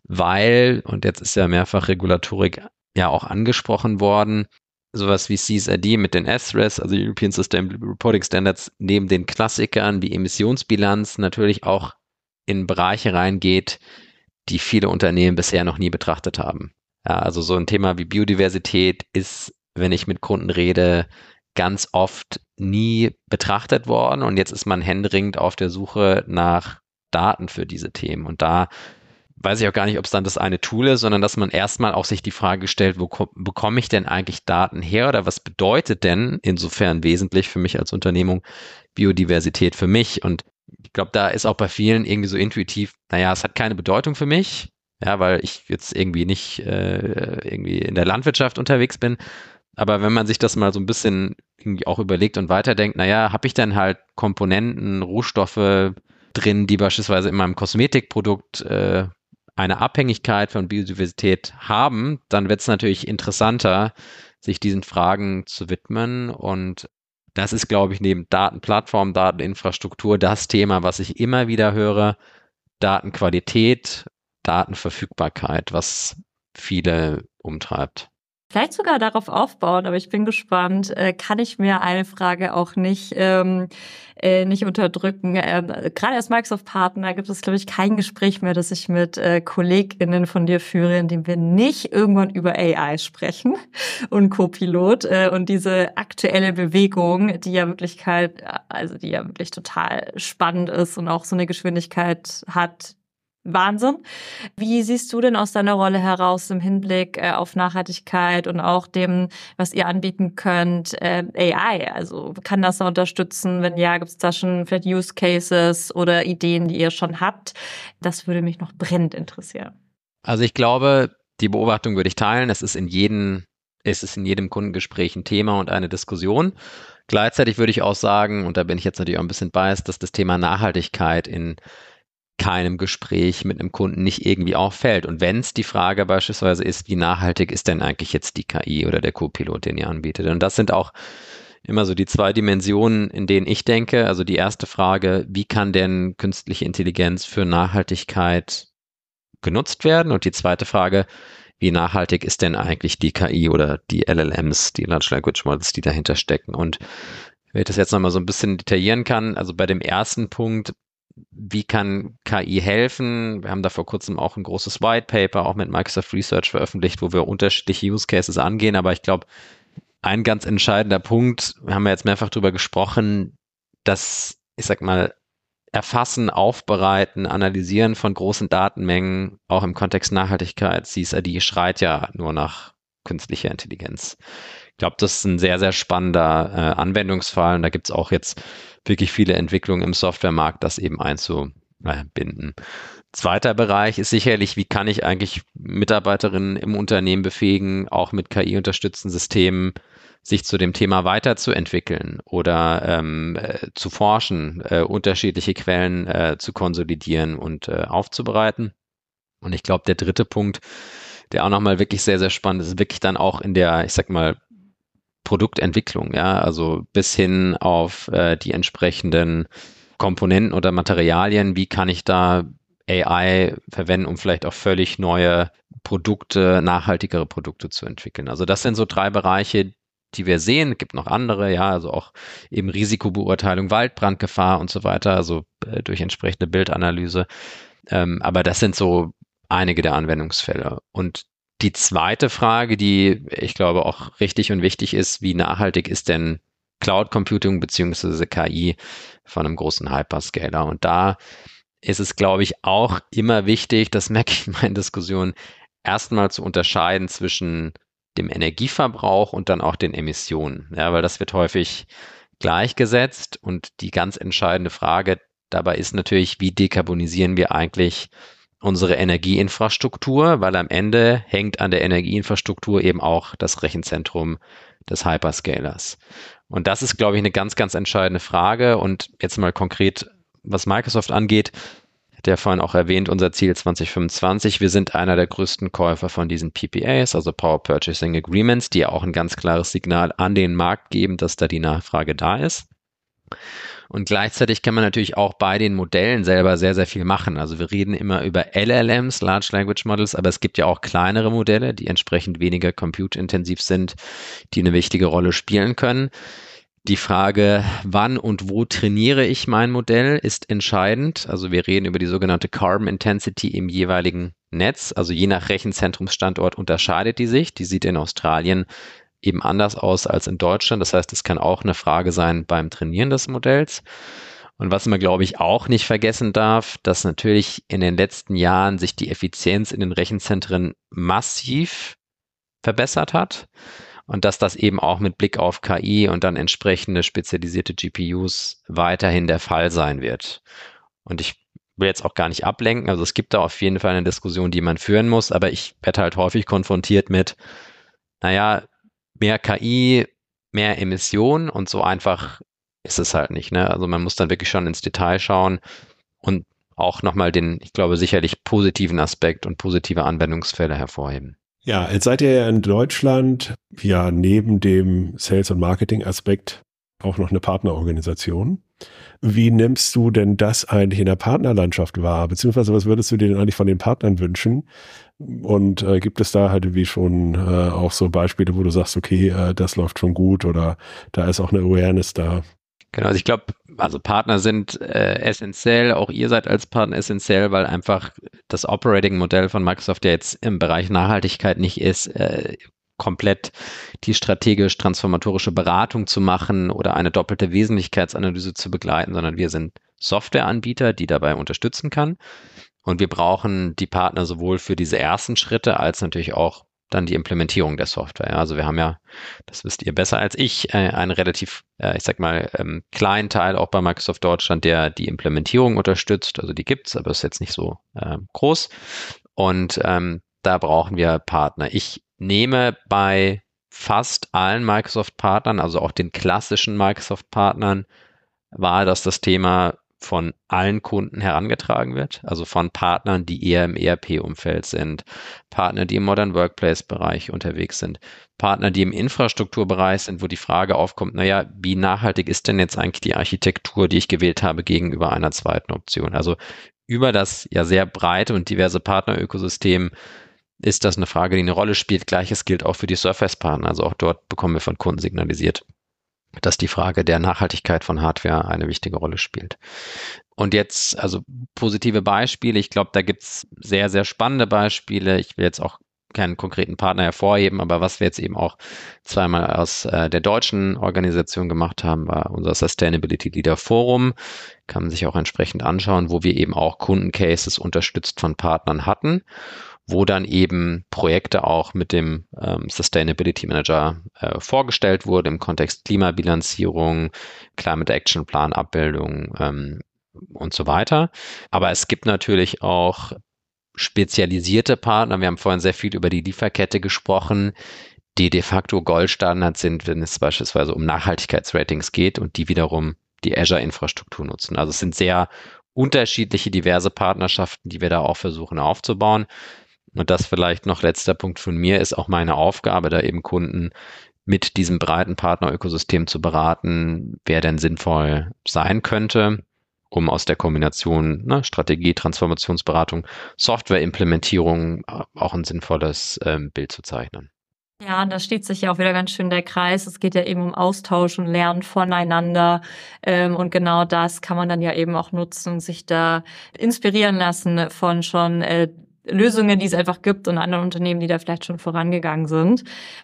weil, und jetzt ist ja mehrfach Regulatorik ja auch angesprochen worden, sowas wie CSRD mit den SRES, also European Sustainable Reporting Standards, neben den Klassikern wie Emissionsbilanz natürlich auch in Bereiche reingeht, die viele Unternehmen bisher noch nie betrachtet haben. Ja, also so ein Thema wie Biodiversität ist, wenn ich mit Kunden rede, ganz oft nie betrachtet worden und jetzt ist man händeringend auf der Suche nach Daten für diese Themen und da weiß ich auch gar nicht, ob es dann das eine Tool ist, sondern dass man erstmal auch sich die Frage stellt, wo bekomme ich denn eigentlich Daten her oder was bedeutet denn insofern wesentlich für mich als Unternehmung Biodiversität für mich? Und ich glaube, da ist auch bei vielen irgendwie so intuitiv, naja, es hat keine Bedeutung für mich, ja, weil ich jetzt irgendwie nicht äh, irgendwie in der Landwirtschaft unterwegs bin. Aber wenn man sich das mal so ein bisschen auch überlegt und weiterdenkt, naja, habe ich dann halt Komponenten, Rohstoffe drin, die beispielsweise in meinem Kosmetikprodukt äh, eine Abhängigkeit von Biodiversität haben, dann wird es natürlich interessanter, sich diesen Fragen zu widmen. Und das ist, glaube ich, neben Datenplattform, Dateninfrastruktur das Thema, was ich immer wieder höre. Datenqualität, Datenverfügbarkeit, was viele umtreibt. Vielleicht sogar darauf aufbauen, aber ich bin gespannt, äh, kann ich mir eine Frage auch nicht, ähm, äh, nicht unterdrücken. Ähm, gerade als Microsoft-Partner gibt es, glaube ich, kein Gespräch mehr, das ich mit äh, KollegInnen von dir führe, in dem wir nicht irgendwann über AI sprechen und Co-Pilot äh, und diese aktuelle Bewegung, die ja wirklich, also die ja wirklich total spannend ist und auch so eine Geschwindigkeit hat, Wahnsinn. Wie siehst du denn aus deiner Rolle heraus im Hinblick äh, auf Nachhaltigkeit und auch dem, was ihr anbieten könnt, äh, AI? Also kann das da unterstützen? Wenn ja, gibt es da schon vielleicht Use Cases oder Ideen, die ihr schon habt? Das würde mich noch brennend interessieren. Also ich glaube, die Beobachtung würde ich teilen. Es ist in jedem, es ist in jedem Kundengespräch ein Thema und eine Diskussion. Gleichzeitig würde ich auch sagen, und da bin ich jetzt natürlich auch ein bisschen biased, dass das Thema Nachhaltigkeit in keinem Gespräch mit einem Kunden nicht irgendwie auffällt. Und wenn es die Frage beispielsweise ist, wie nachhaltig ist denn eigentlich jetzt die KI oder der Co-Pilot, den ihr anbietet? Und das sind auch immer so die zwei Dimensionen, in denen ich denke. Also die erste Frage, wie kann denn künstliche Intelligenz für Nachhaltigkeit genutzt werden? Und die zweite Frage, wie nachhaltig ist denn eigentlich die KI oder die LLMs, die Large Language Models, die dahinter stecken? Und wenn ich das jetzt nochmal so ein bisschen detaillieren kann, also bei dem ersten Punkt, wie kann KI helfen? Wir haben da vor kurzem auch ein großes White Paper auch mit Microsoft Research veröffentlicht, wo wir unterschiedliche Use Cases angehen. Aber ich glaube, ein ganz entscheidender Punkt, wir haben ja jetzt mehrfach darüber gesprochen, dass, ich sag mal, Erfassen, Aufbereiten, Analysieren von großen Datenmengen, auch im Kontext Nachhaltigkeit, CSRD schreit ja nur nach künstlicher Intelligenz. Ich glaube, das ist ein sehr, sehr spannender äh, Anwendungsfall und da gibt es auch jetzt wirklich viele Entwicklungen im Softwaremarkt, das eben einzubinden. Zweiter Bereich ist sicherlich, wie kann ich eigentlich Mitarbeiterinnen im Unternehmen befähigen, auch mit KI-unterstützten Systemen sich zu dem Thema weiterzuentwickeln oder ähm, äh, zu forschen, äh, unterschiedliche Quellen äh, zu konsolidieren und äh, aufzubereiten. Und ich glaube, der dritte Punkt, der auch nochmal wirklich sehr, sehr spannend ist, wirklich dann auch in der, ich sag mal, Produktentwicklung, ja, also bis hin auf äh, die entsprechenden Komponenten oder Materialien, wie kann ich da AI verwenden, um vielleicht auch völlig neue Produkte, nachhaltigere Produkte zu entwickeln. Also das sind so drei Bereiche, die wir sehen. Es gibt noch andere, ja, also auch eben Risikobeurteilung, Waldbrandgefahr und so weiter, also äh, durch entsprechende Bildanalyse. Ähm, aber das sind so einige der Anwendungsfälle. Und die zweite Frage, die ich glaube auch richtig und wichtig ist, wie nachhaltig ist denn Cloud Computing beziehungsweise KI von einem großen Hyperscaler? Und da ist es, glaube ich, auch immer wichtig, das merke ich in meinen Diskussionen, erstmal zu unterscheiden zwischen dem Energieverbrauch und dann auch den Emissionen. Ja, weil das wird häufig gleichgesetzt und die ganz entscheidende Frage dabei ist natürlich, wie dekarbonisieren wir eigentlich unsere Energieinfrastruktur, weil am Ende hängt an der Energieinfrastruktur eben auch das Rechenzentrum des Hyperscalers. Und das ist, glaube ich, eine ganz, ganz entscheidende Frage. Und jetzt mal konkret, was Microsoft angeht, der vorhin auch erwähnt, unser Ziel 2025. Wir sind einer der größten Käufer von diesen PPAs, also Power Purchasing Agreements, die auch ein ganz klares Signal an den Markt geben, dass da die Nachfrage da ist. Und gleichzeitig kann man natürlich auch bei den Modellen selber sehr, sehr viel machen. Also wir reden immer über LLMs, Large Language Models, aber es gibt ja auch kleinere Modelle, die entsprechend weniger compute-intensiv sind, die eine wichtige Rolle spielen können. Die Frage, wann und wo trainiere ich mein Modell, ist entscheidend. Also wir reden über die sogenannte Carbon Intensity im jeweiligen Netz. Also je nach Rechenzentrumsstandort unterscheidet die sich. Die sieht in Australien eben anders aus als in Deutschland. Das heißt, es kann auch eine Frage sein beim Trainieren des Modells. Und was man, glaube ich, auch nicht vergessen darf, dass natürlich in den letzten Jahren sich die Effizienz in den Rechenzentren massiv verbessert hat und dass das eben auch mit Blick auf KI und dann entsprechende spezialisierte GPUs weiterhin der Fall sein wird. Und ich will jetzt auch gar nicht ablenken, also es gibt da auf jeden Fall eine Diskussion, die man führen muss, aber ich werde halt häufig konfrontiert mit, naja, mehr KI, mehr Emissionen und so einfach ist es halt nicht. Ne? Also man muss dann wirklich schon ins Detail schauen und auch nochmal den, ich glaube, sicherlich positiven Aspekt und positive Anwendungsfälle hervorheben. Ja, jetzt seid ihr ja in Deutschland ja neben dem Sales- und Marketing-Aspekt auch noch eine Partnerorganisation. Wie nimmst du denn das eigentlich in der Partnerlandschaft wahr? Beziehungsweise was würdest du dir denn eigentlich von den Partnern wünschen? Und äh, gibt es da halt wie schon äh, auch so Beispiele, wo du sagst, okay, äh, das läuft schon gut oder da ist auch eine Awareness da? Genau, also ich glaube, also Partner sind äh, essentiell, auch ihr seid als Partner essentiell, weil einfach das Operating-Modell von Microsoft ja jetzt im Bereich Nachhaltigkeit nicht ist, äh, komplett die strategisch transformatorische Beratung zu machen oder eine doppelte Wesentlichkeitsanalyse zu begleiten, sondern wir sind Softwareanbieter, die dabei unterstützen kann. Und wir brauchen die Partner sowohl für diese ersten Schritte als natürlich auch dann die Implementierung der Software. Also wir haben ja, das wisst ihr besser als ich, äh, einen relativ, äh, ich sag mal, ähm, kleinen Teil auch bei Microsoft Deutschland, der die Implementierung unterstützt. Also die gibt's, aber ist jetzt nicht so äh, groß. Und ähm, da brauchen wir Partner. Ich nehme bei fast allen Microsoft-Partnern, also auch den klassischen Microsoft-Partnern, wahr, dass das Thema von allen Kunden herangetragen wird, also von Partnern, die eher im ERP-Umfeld sind, Partner, die im Modern Workplace-Bereich unterwegs sind, Partner, die im Infrastrukturbereich sind, wo die Frage aufkommt, naja, wie nachhaltig ist denn jetzt eigentlich die Architektur, die ich gewählt habe, gegenüber einer zweiten Option? Also über das ja sehr breite und diverse Partnerökosystem ist das eine Frage, die eine Rolle spielt. Gleiches gilt auch für die Surface-Partner. Also auch dort bekommen wir von Kunden signalisiert, dass die Frage der Nachhaltigkeit von Hardware eine wichtige Rolle spielt. Und jetzt, also positive Beispiele. Ich glaube, da gibt's sehr, sehr spannende Beispiele. Ich will jetzt auch keinen konkreten Partner hervorheben, aber was wir jetzt eben auch zweimal aus äh, der deutschen Organisation gemacht haben, war unser Sustainability Leader Forum. Kann man sich auch entsprechend anschauen, wo wir eben auch Kundencases unterstützt von Partnern hatten wo dann eben Projekte auch mit dem ähm, Sustainability Manager äh, vorgestellt wurden im Kontext Klimabilanzierung, Climate Action Plan Abbildung ähm, und so weiter. Aber es gibt natürlich auch spezialisierte Partner. Wir haben vorhin sehr viel über die Lieferkette gesprochen, die de facto Goldstandard sind, wenn es beispielsweise um Nachhaltigkeitsratings geht und die wiederum die Azure-Infrastruktur nutzen. Also es sind sehr unterschiedliche, diverse Partnerschaften, die wir da auch versuchen aufzubauen. Und das vielleicht noch letzter Punkt von mir ist auch meine Aufgabe, da eben Kunden mit diesem breiten Partnerökosystem zu beraten, wer denn sinnvoll sein könnte, um aus der Kombination ne, Strategie, Transformationsberatung, Softwareimplementierung äh, auch ein sinnvolles ähm, Bild zu zeichnen. Ja, da steht sich ja auch wieder ganz schön der Kreis. Es geht ja eben um Austausch und Lernen voneinander. Ähm, und genau das kann man dann ja eben auch nutzen sich da inspirieren lassen von schon äh, Lösungen, die es einfach gibt und anderen Unternehmen, die da vielleicht schon vorangegangen sind.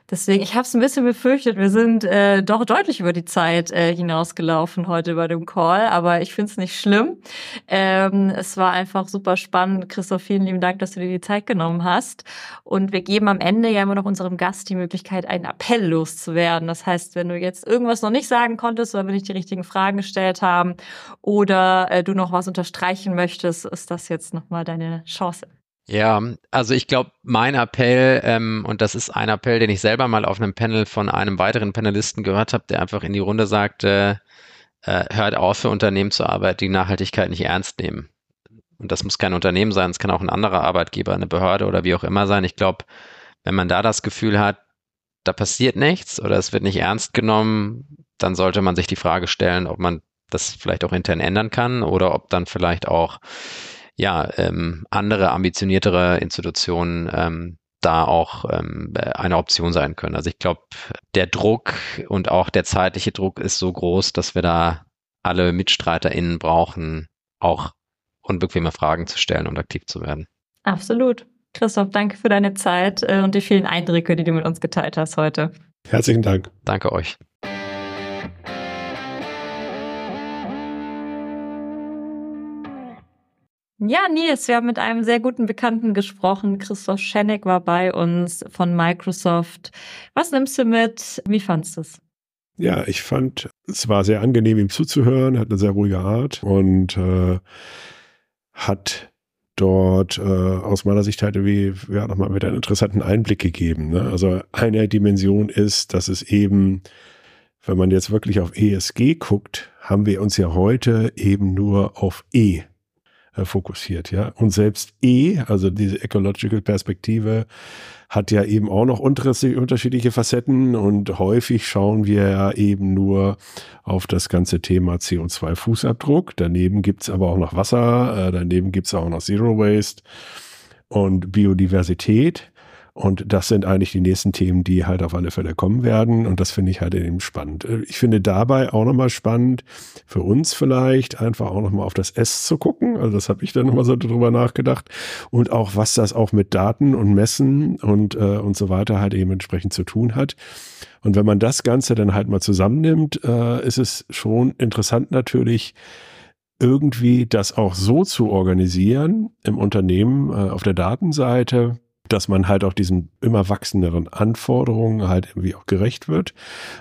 Deswegen, ich habe es ein bisschen befürchtet, wir sind äh, doch deutlich über die Zeit äh, hinausgelaufen heute bei dem Call, aber ich finde es nicht schlimm. Ähm, es war einfach super spannend. Christoph, vielen lieben Dank, dass du dir die Zeit genommen hast. Und wir geben am Ende ja immer noch unserem Gast die Möglichkeit, einen Appell loszuwerden. Das heißt, wenn du jetzt irgendwas noch nicht sagen konntest oder wir nicht die richtigen Fragen gestellt haben oder äh, du noch was unterstreichen möchtest, ist das jetzt nochmal deine Chance. Ja, also ich glaube, mein Appell, ähm, und das ist ein Appell, den ich selber mal auf einem Panel von einem weiteren Panelisten gehört habe, der einfach in die Runde sagte, äh, hört auf, für Unternehmen zu arbeiten, die Nachhaltigkeit nicht ernst nehmen. Und das muss kein Unternehmen sein, es kann auch ein anderer Arbeitgeber, eine Behörde oder wie auch immer sein. Ich glaube, wenn man da das Gefühl hat, da passiert nichts oder es wird nicht ernst genommen, dann sollte man sich die Frage stellen, ob man das vielleicht auch intern ändern kann oder ob dann vielleicht auch ja, ähm, andere ambitioniertere Institutionen ähm, da auch ähm, eine Option sein können. Also ich glaube, der Druck und auch der zeitliche Druck ist so groß, dass wir da alle MitstreiterInnen brauchen, auch unbequeme Fragen zu stellen und aktiv zu werden. Absolut. Christoph, danke für deine Zeit äh, und die vielen Eindrücke, die du mit uns geteilt hast heute. Herzlichen Dank. Danke euch. Ja, Nils, wir haben mit einem sehr guten Bekannten gesprochen. Christoph Schenek war bei uns von Microsoft. Was nimmst du mit? Wie fandest du es? Ja, ich fand, es war sehr angenehm, ihm zuzuhören, hat eine sehr ruhige Art und äh, hat dort äh, aus meiner Sicht halt irgendwie ja, nochmal mit einen interessanten Einblick gegeben. Ne? Also eine Dimension ist, dass es eben, wenn man jetzt wirklich auf ESG guckt, haben wir uns ja heute eben nur auf E äh, fokussiert, ja. Und selbst E, also diese Ecological Perspektive, hat ja eben auch noch unterschiedliche Facetten und häufig schauen wir ja eben nur auf das ganze Thema CO2-Fußabdruck. Daneben gibt's aber auch noch Wasser, äh, daneben gibt's auch noch Zero Waste und Biodiversität. Und das sind eigentlich die nächsten Themen, die halt auf alle Fälle kommen werden. Und das finde ich halt eben spannend. Ich finde dabei auch nochmal spannend, für uns vielleicht einfach auch nochmal auf das S zu gucken. Also das habe ich dann nochmal so drüber nachgedacht. Und auch, was das auch mit Daten und Messen und, äh, und so weiter halt eben entsprechend zu tun hat. Und wenn man das Ganze dann halt mal zusammennimmt, äh, ist es schon interessant natürlich, irgendwie das auch so zu organisieren im Unternehmen äh, auf der Datenseite, dass man halt auch diesen immer wachsenderen Anforderungen halt irgendwie auch gerecht wird.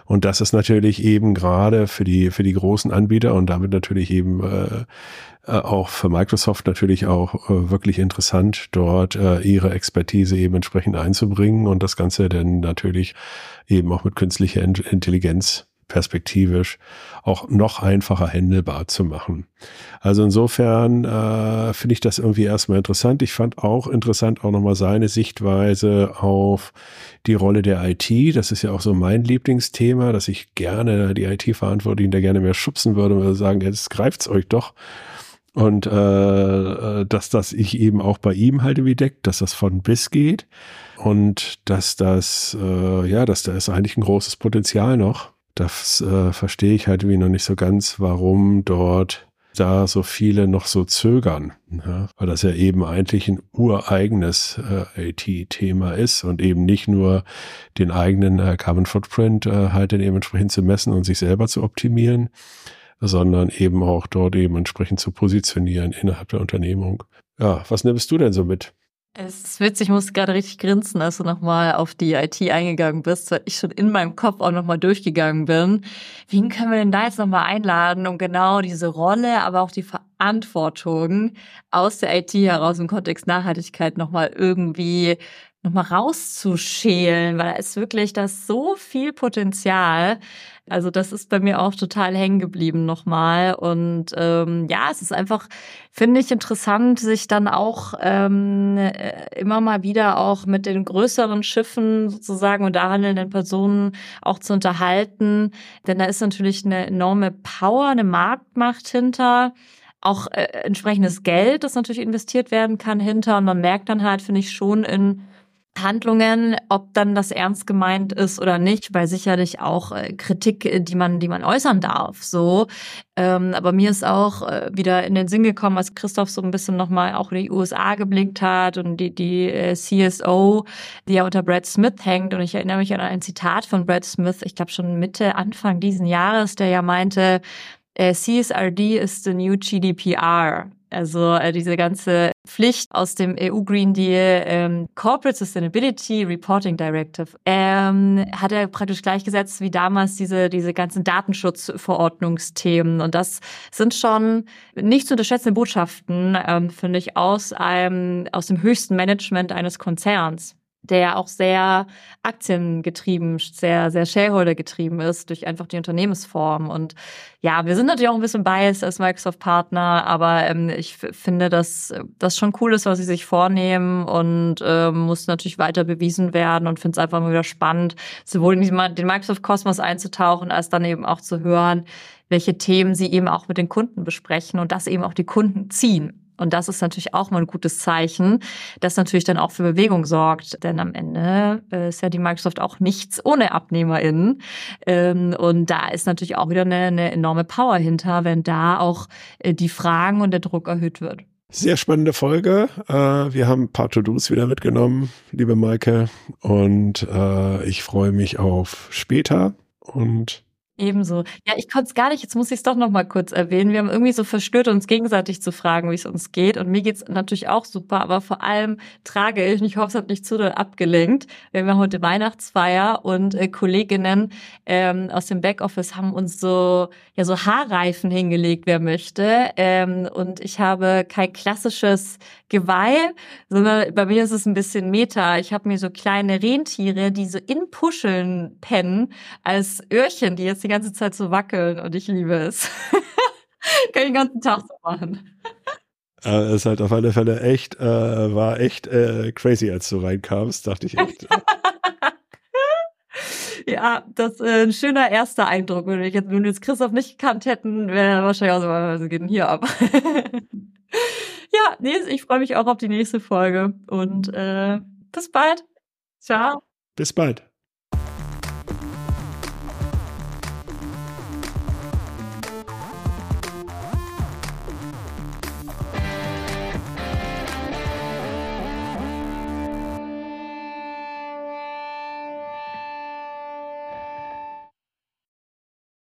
Und das ist natürlich eben gerade für die, für die großen Anbieter und damit natürlich eben äh, äh, auch für Microsoft natürlich auch äh, wirklich interessant, dort äh, ihre Expertise eben entsprechend einzubringen und das Ganze dann natürlich eben auch mit künstlicher Intelligenz perspektivisch auch noch einfacher handelbar zu machen. Also insofern äh, finde ich das irgendwie erstmal interessant. Ich fand auch interessant auch nochmal seine Sichtweise auf die Rolle der IT. Das ist ja auch so mein Lieblingsthema, dass ich gerne die IT-Verantwortlichen da gerne mehr schubsen würde und würde sagen, jetzt greift's euch doch. Und äh, dass das ich eben auch bei ihm halte wie deckt, dass das von bis geht und dass das, äh, ja, dass da ist eigentlich ein großes Potenzial noch das äh, verstehe ich halt wie noch nicht so ganz, warum dort da so viele noch so zögern, ja? weil das ja eben eigentlich ein ureigenes äh, IT-Thema ist und eben nicht nur den eigenen äh, Carbon Footprint äh, halt dann eben entsprechend zu messen und sich selber zu optimieren, sondern eben auch dort eben entsprechend zu positionieren innerhalb der Unternehmung. Ja, was nimmst du denn so mit? Es ist witzig, ich musste gerade richtig grinsen, als du nochmal auf die IT eingegangen bist, weil ich schon in meinem Kopf auch nochmal durchgegangen bin. Wen können wir denn da jetzt nochmal einladen, um genau diese Rolle, aber auch die Verantwortung aus der IT heraus im Kontext Nachhaltigkeit nochmal irgendwie nochmal rauszuschälen, weil da ist wirklich das so viel Potenzial. Also das ist bei mir auch total hängen geblieben nochmal. Und ähm, ja, es ist einfach, finde ich, interessant, sich dann auch ähm, äh, immer mal wieder auch mit den größeren Schiffen sozusagen und da handelnden Personen auch zu unterhalten. Denn da ist natürlich eine enorme Power, eine Marktmacht hinter auch äh, entsprechendes Geld, das natürlich investiert werden kann hinter. Und man merkt dann halt, finde ich, schon in Handlungen, ob dann das ernst gemeint ist oder nicht, weil sicherlich auch äh, Kritik, äh, die man, die man äußern darf, so. Ähm, aber mir ist auch äh, wieder in den Sinn gekommen, als Christoph so ein bisschen nochmal auch in die USA geblickt hat und die, die CSO, die ja unter Brad Smith hängt. Und ich erinnere mich an ein Zitat von Brad Smith, ich glaube schon Mitte, Anfang diesen Jahres, der ja meinte, CSRD ist the new GDPR. Also äh, diese ganze Pflicht aus dem EU Green Deal, ähm, Corporate Sustainability Reporting Directive, ähm, hat er praktisch gleichgesetzt wie damals diese, diese ganzen Datenschutzverordnungsthemen. Und das sind schon nicht zu unterschätzende Botschaften, ähm, finde ich, aus einem, aus dem höchsten Management eines Konzerns der auch sehr aktiengetrieben, sehr, sehr Shareholder-getrieben ist durch einfach die Unternehmensform. Und ja, wir sind natürlich auch ein bisschen biased als Microsoft-Partner, aber ähm, ich finde, dass das schon cool ist, was sie sich vornehmen und ähm, muss natürlich weiter bewiesen werden und finde es einfach mal wieder spannend, sowohl in den Microsoft-Kosmos einzutauchen, als dann eben auch zu hören, welche Themen sie eben auch mit den Kunden besprechen und dass eben auch die Kunden ziehen. Und das ist natürlich auch mal ein gutes Zeichen, das natürlich dann auch für Bewegung sorgt. Denn am Ende äh, ist ja die Microsoft auch nichts ohne AbnehmerInnen. Ähm, und da ist natürlich auch wieder eine, eine enorme Power hinter, wenn da auch äh, die Fragen und der Druck erhöht wird. Sehr spannende Folge. Äh, wir haben ein paar To-Dos wieder mitgenommen, liebe Maike. Und ich freue mich auf später. Und Ebenso. Ja, ich konnte es gar nicht, jetzt muss ich es doch noch mal kurz erwähnen. Wir haben irgendwie so verstört, uns gegenseitig zu fragen, wie es uns geht. Und mir geht's natürlich auch super, aber vor allem trage ich, und ich hoffe, es hat nicht zu doll abgelenkt. Wir haben ja heute Weihnachtsfeier und äh, Kolleginnen ähm, aus dem Backoffice haben uns so, ja, so Haarreifen hingelegt, wer möchte. Ähm, und ich habe kein klassisches Geweih, sondern bei mir ist es ein bisschen Meta. Ich habe mir so kleine Rentiere, die so in Puscheln pennen, als Öhrchen, die jetzt die ganze Zeit so wackeln und ich liebe es. Kann ich den ganzen Tag so machen. Äh, ist halt auf alle Fälle echt, äh, war echt äh, crazy, als du reinkamst, dachte ich echt. ja, das ist äh, ein schöner erster Eindruck. Wenn, ich jetzt, wenn wir jetzt Christoph nicht gekannt hätten, wäre wahrscheinlich auch so, was geht denn hier ab? ja, nee, ich freue mich auch auf die nächste Folge und äh, bis bald. Ciao. Bis bald.